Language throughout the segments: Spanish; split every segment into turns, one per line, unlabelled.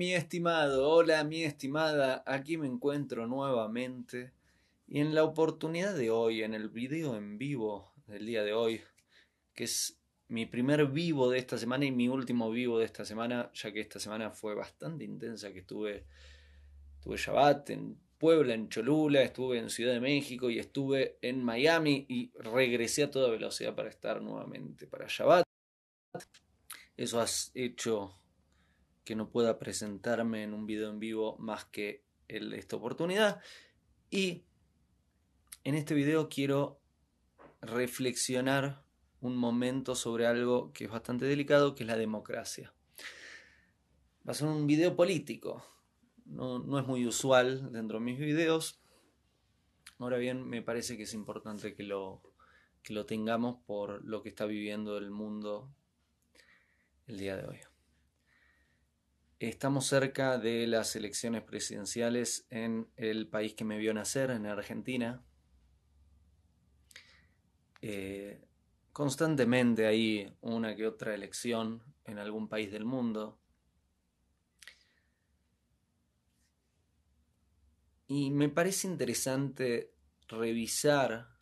mi estimado, hola mi estimada, aquí me encuentro nuevamente y en la oportunidad de hoy, en el video en vivo del día de hoy, que es mi primer vivo de esta semana y mi último vivo de esta semana, ya que esta semana fue bastante intensa, que estuve, estuve Shabbat en Puebla, en Cholula, estuve en Ciudad de México y estuve en Miami y regresé a toda velocidad para estar nuevamente para Shabbat. Eso has hecho que no pueda presentarme en un video en vivo más que esta oportunidad. Y en este video quiero reflexionar un momento sobre algo que es bastante delicado, que es la democracia. Va a ser un video político, no, es muy usual dentro de mis videos. Ahora bien, me parece que es importante que lo, que lo tengamos por lo que está viviendo el mundo el día de hoy. Estamos cerca de las elecciones presidenciales en el país que me vio nacer, en Argentina. Eh, constantemente hay una que otra elección en algún país del mundo. Y me parece interesante revisar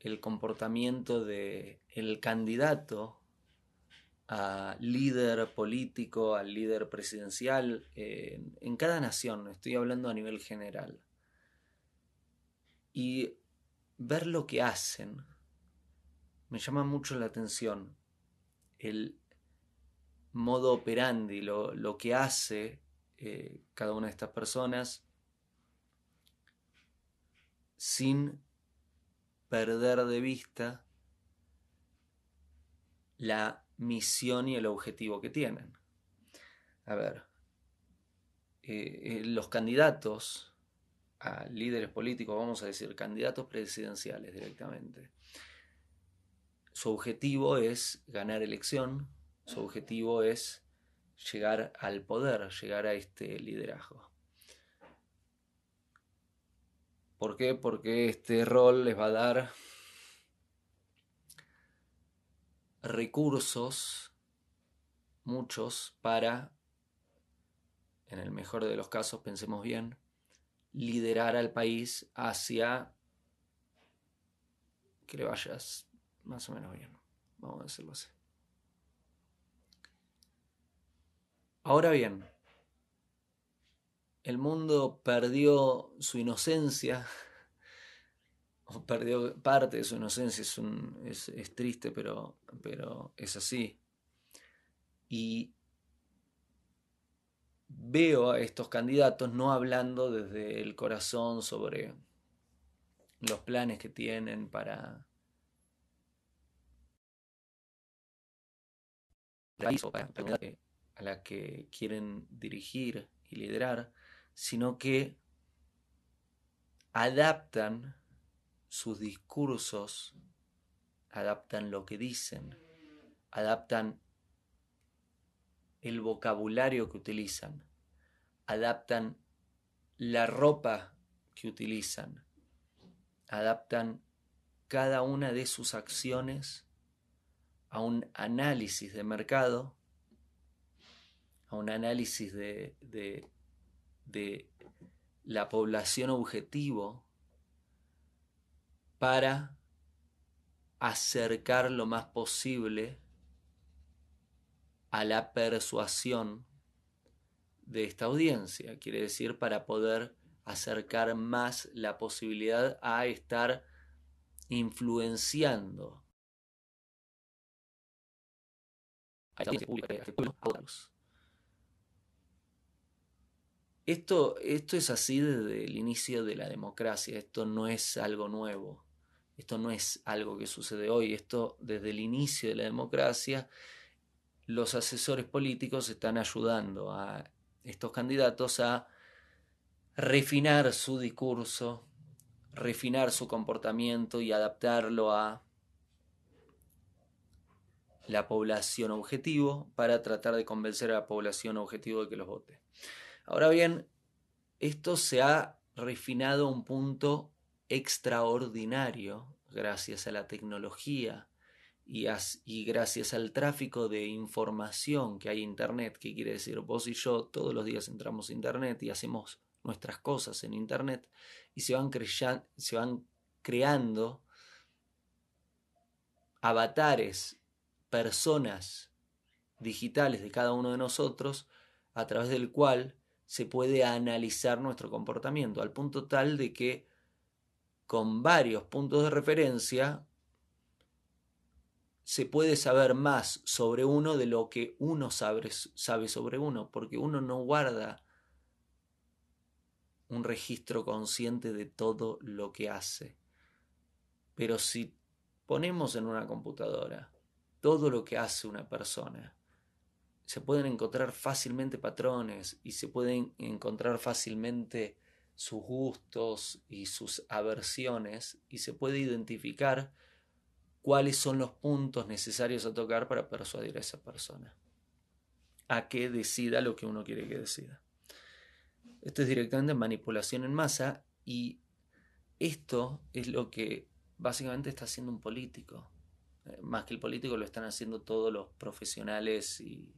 el comportamiento del el candidato a líder político, al líder presidencial en cada nación, estoy hablando a nivel general, y ver lo que hacen. Me llama mucho la atención el modo operandi, lo, lo que hace eh, cada una de estas personas sin perder de vista la misión y el objetivo que tienen. A ver, eh, eh, los candidatos a líderes políticos, vamos a decir, candidatos presidenciales directamente, su objetivo es ganar elección, su objetivo es llegar al poder, llegar a este liderazgo. ¿Por qué? Porque este rol les va a dar recursos, muchos, para, en el mejor de los casos, pensemos bien, liderar al país hacia que le vayas más o menos bien. Vamos a decirlo así. Ahora bien, el mundo perdió su inocencia, perdió parte de su inocencia, es, es, triste, pero, pero es así. Y veo a estos candidatos no hablando desde el corazón sobre los planes que tienen para a la que quieren dirigir y liderar, sino que adaptan sus discursos, adaptan lo que dicen, adaptan el vocabulario que utilizan, adaptan la ropa que utilizan, adaptan cada una de sus acciones a un análisis de mercado, a un análisis de, la población objetivo para acercar lo más posible a la persuasión de esta audiencia, quiere decir para poder acercar más la posibilidad a estar influenciando. Esto, esto es así desde el inicio de la democracia, esto no es algo nuevo, esto no es algo que sucede hoy, esto desde el inicio de la democracia los asesores políticos están ayudando a estos candidatos a refinar su discurso, refinar su comportamiento y adaptarlo a la población objetivo para tratar de convencer a la población objetivo de que los vote. Ahora bien, esto se ha refinado a un punto extraordinario gracias a la tecnología y, gracias al tráfico de información que hay en Internet, que quiere decir vos y yo todos los días entramos a Internet y hacemos nuestras cosas en Internet y se van, se van creando avatares, personas digitales de cada uno de nosotros a través del cual se puede analizar nuestro comportamiento, al punto tal de que con varios puntos de referencia se puede saber más sobre uno de lo que uno sabe, sabe sobre uno, porque uno no guarda un registro consciente de todo lo que hace. Pero si ponemos en una computadora todo lo que hace una persona, se pueden encontrar fácilmente patrones y se pueden encontrar fácilmente sus gustos y sus aversiones y se puede identificar cuáles son los puntos necesarios a tocar para persuadir a esa persona a que decida lo que uno quiere que decida. Esto es directamente manipulación en masa y esto es lo que básicamente está haciendo un político. Eh, más que el político lo están haciendo todos los profesionales y,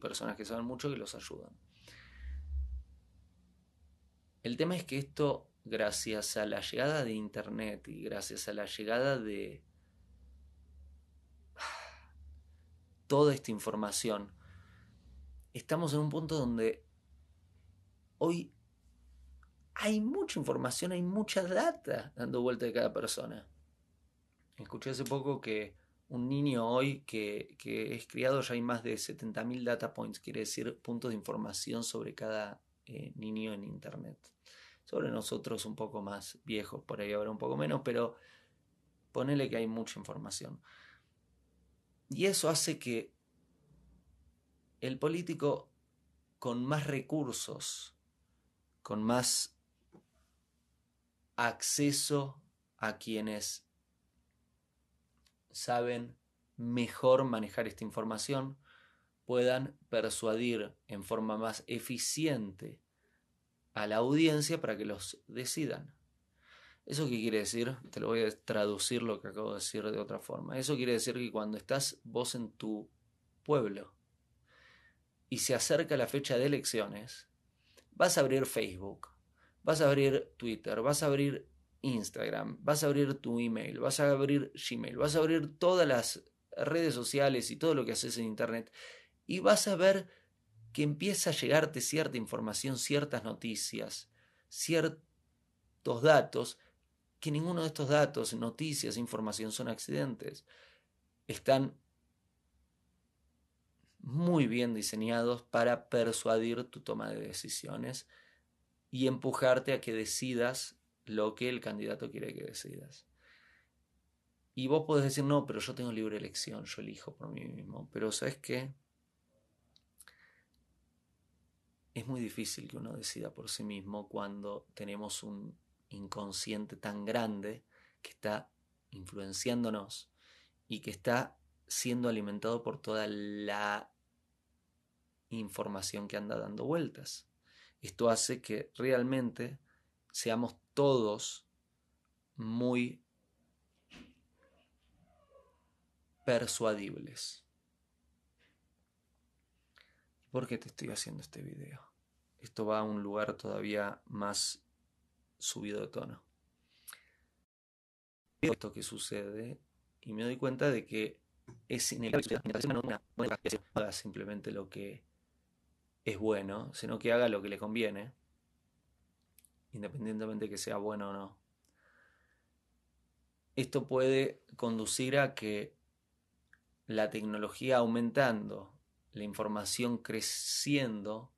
personas que saben mucho que los ayudan. El tema es que esto, gracias a la llegada de Internet y gracias a la llegada de toda esta información, estamos en un punto donde hoy hay mucha información, hay mucha data dando vuelta de cada persona. Escuché hace poco que un niño hoy que, es criado ya hay más de 70.000 data points, quiere decir puntos de información sobre cada eh, niño en Internet. Sobre nosotros un poco más viejos, por ahí habrá un poco menos, pero ponele que hay mucha información. Y eso hace que el político con más recursos, con más acceso a quienes saben mejor manejar esta información, puedan persuadir en forma más eficiente a la audiencia para que los decidan. ¿Eso qué quiere decir? Te lo voy a traducir lo que acabo de decir de otra forma. Eso quiere decir que cuando estás vos en tu pueblo y se acerca la fecha de elecciones, vas a abrir Facebook, vas a abrir Twitter, vas a abrir Instagram, vas a abrir tu email, vas a abrir Gmail, vas a abrir todas las redes sociales y todo lo que haces en Internet y vas a ver que empieza a llegarte cierta información, ciertas noticias, ciertos datos, que ninguno de estos datos, noticias, información son accidentes. Están muy bien diseñados para persuadir tu toma de decisiones y empujarte a que decidas lo que el candidato quiere que decidas. Y vos podés decir, no, pero yo tengo libre elección, yo elijo por mí mismo. Pero ¿sabes qué? Es muy difícil que uno decida por sí mismo cuando tenemos un inconsciente tan grande que está influenciándonos y que está siendo alimentado por toda la información que anda dando vueltas. Esto hace que realmente seamos todos muy persuadibles. ¿Por qué te estoy haciendo este video? Esto va a un lugar todavía más subido de tono. Esto que sucede y me doy cuenta de que es inevitable no haga simplemente lo que es bueno, sino que haga lo que le conviene, independientemente de que sea bueno o no. Esto puede conducir a que la tecnología aumentando, la información creciendo,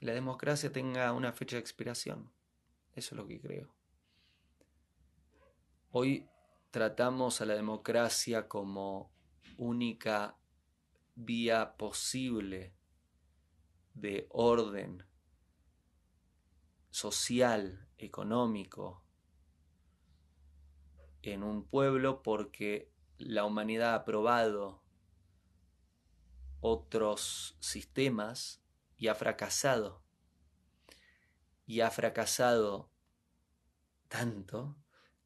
la democracia tenga una fecha de expiración. Eso es lo que creo. Hoy tratamos a la democracia como única vía posible de orden social, económico, en un pueblo porque la humanidad ha probado otros sistemas y ha fracasado. Y ha fracasado tanto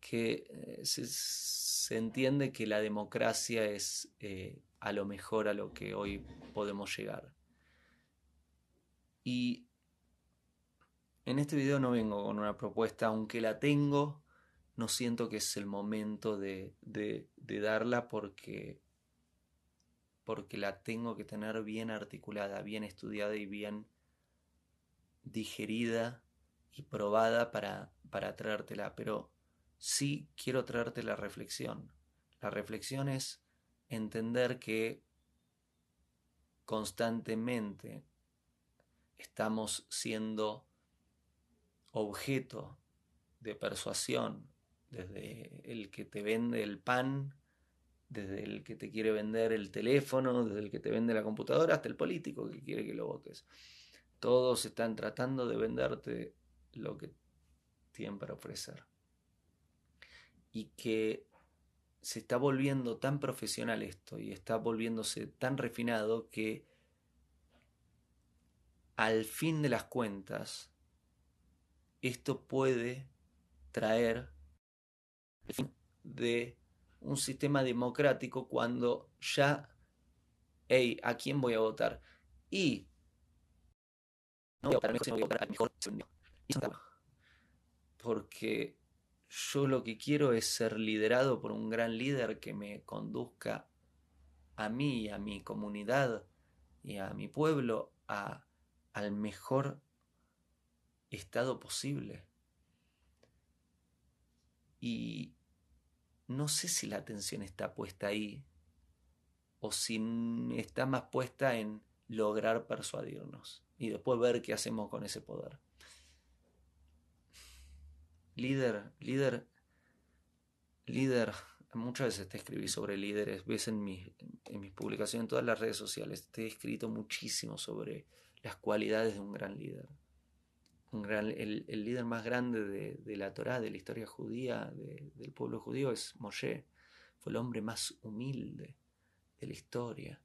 que eh, se, entiende que la democracia es eh, a lo mejor a lo que hoy podemos llegar. Y en este video no vengo con una propuesta, aunque la tengo, no siento que es el momento de, de, darla porque, porque la tengo que tener bien articulada, bien estudiada y bien digerida y probada para, para traértela. Pero sí quiero traerte la reflexión. La reflexión es entender que constantemente estamos siendo objeto de persuasión, desde el que te vende el pan, desde el que te quiere vender el teléfono, desde el que te vende la computadora, hasta el político que quiere que lo votes. Todos están tratando de venderte lo que tienen para ofrecer. Y que se está volviendo tan profesional esto y está volviéndose tan refinado que al fin de las cuentas esto puede traer de un sistema democrático cuando ya, hey, ¿a quién voy a votar? Y no voy a votar mejor, voy a votar mejor Porque yo lo que quiero es ser liderado por un gran líder que me conduzca a mí a mi comunidad y a mi pueblo a, al mejor estado posible. Y no sé si la atención está puesta ahí o si está más puesta en lograr persuadirnos y después ver qué hacemos con ese poder. Líder, líder, líder, muchas veces te escribí sobre líderes, ves en, en mis publicaciones en todas las redes sociales, te he escrito muchísimo sobre las cualidades de un gran líder el, líder más grande de, la Torá, de la historia judía, del pueblo judío, es Moshe. Fue el hombre más humilde de la historia.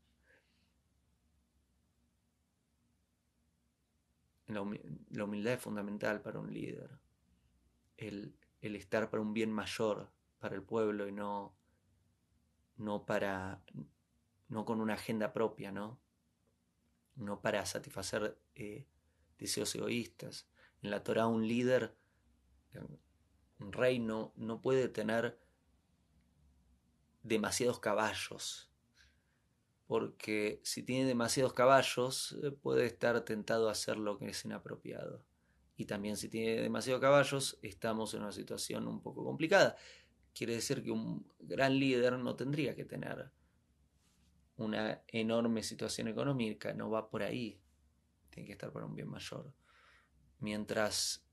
La, humildad es fundamental para un líder. El, estar para un bien mayor para el pueblo y no, no para no con una agenda propia, ¿no? No para satisfacer eh, deseos egoístas. En la Torah un líder, un rey no, puede tener demasiados caballos, porque si tiene demasiados caballos eh, puede estar tentado a hacer lo que es inapropiado. Y también si tiene demasiados caballos estamos en una situación un poco complicada. Quiere decir que un gran líder no tendría que tener una enorme situación económica, no va por ahí, tiene que estar para un bien mayor mientras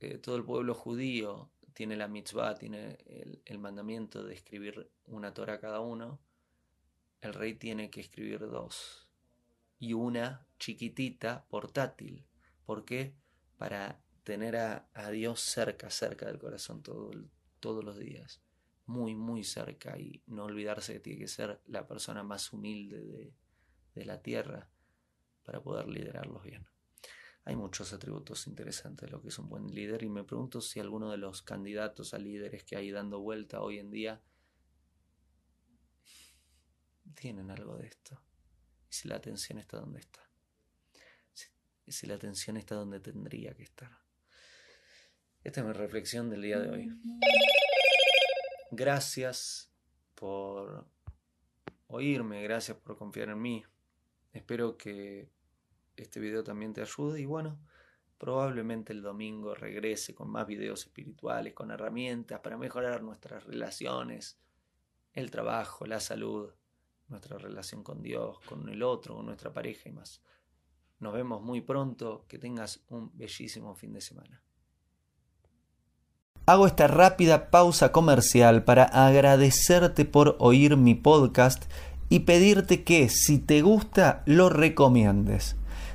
eh, todo el pueblo judío tiene la mitzvah, tiene el, mandamiento de escribir una Torah cada uno, el rey tiene que escribir dos. Y una chiquitita, portátil. ¿Por qué? Para tener a, Dios cerca, cerca del corazón todos los días. Muy, muy cerca. Y no olvidarse que tiene que ser la persona más humilde de la tierra para poder liderarlos bien. Hay muchos atributos interesantes de lo que es un buen líder y me pregunto si alguno de los candidatos a líderes que hay dando vuelta hoy en día tienen algo de esto. Y si la atención está donde está. Y si la atención está donde tendría que estar. Esta es mi reflexión del día de hoy. Gracias por oírme, gracias por confiar en mí. Espero que este video también te ayude y bueno, probablemente el domingo regrese con más videos espirituales, con herramientas para mejorar nuestras relaciones, el trabajo, la salud, nuestra relación con Dios, con el otro, con nuestra pareja y más. Nos vemos muy pronto, que tengas un bellísimo fin de semana.
Hago esta rápida pausa comercial para agradecerte por oír mi podcast y pedirte que si te gusta lo recomiendes.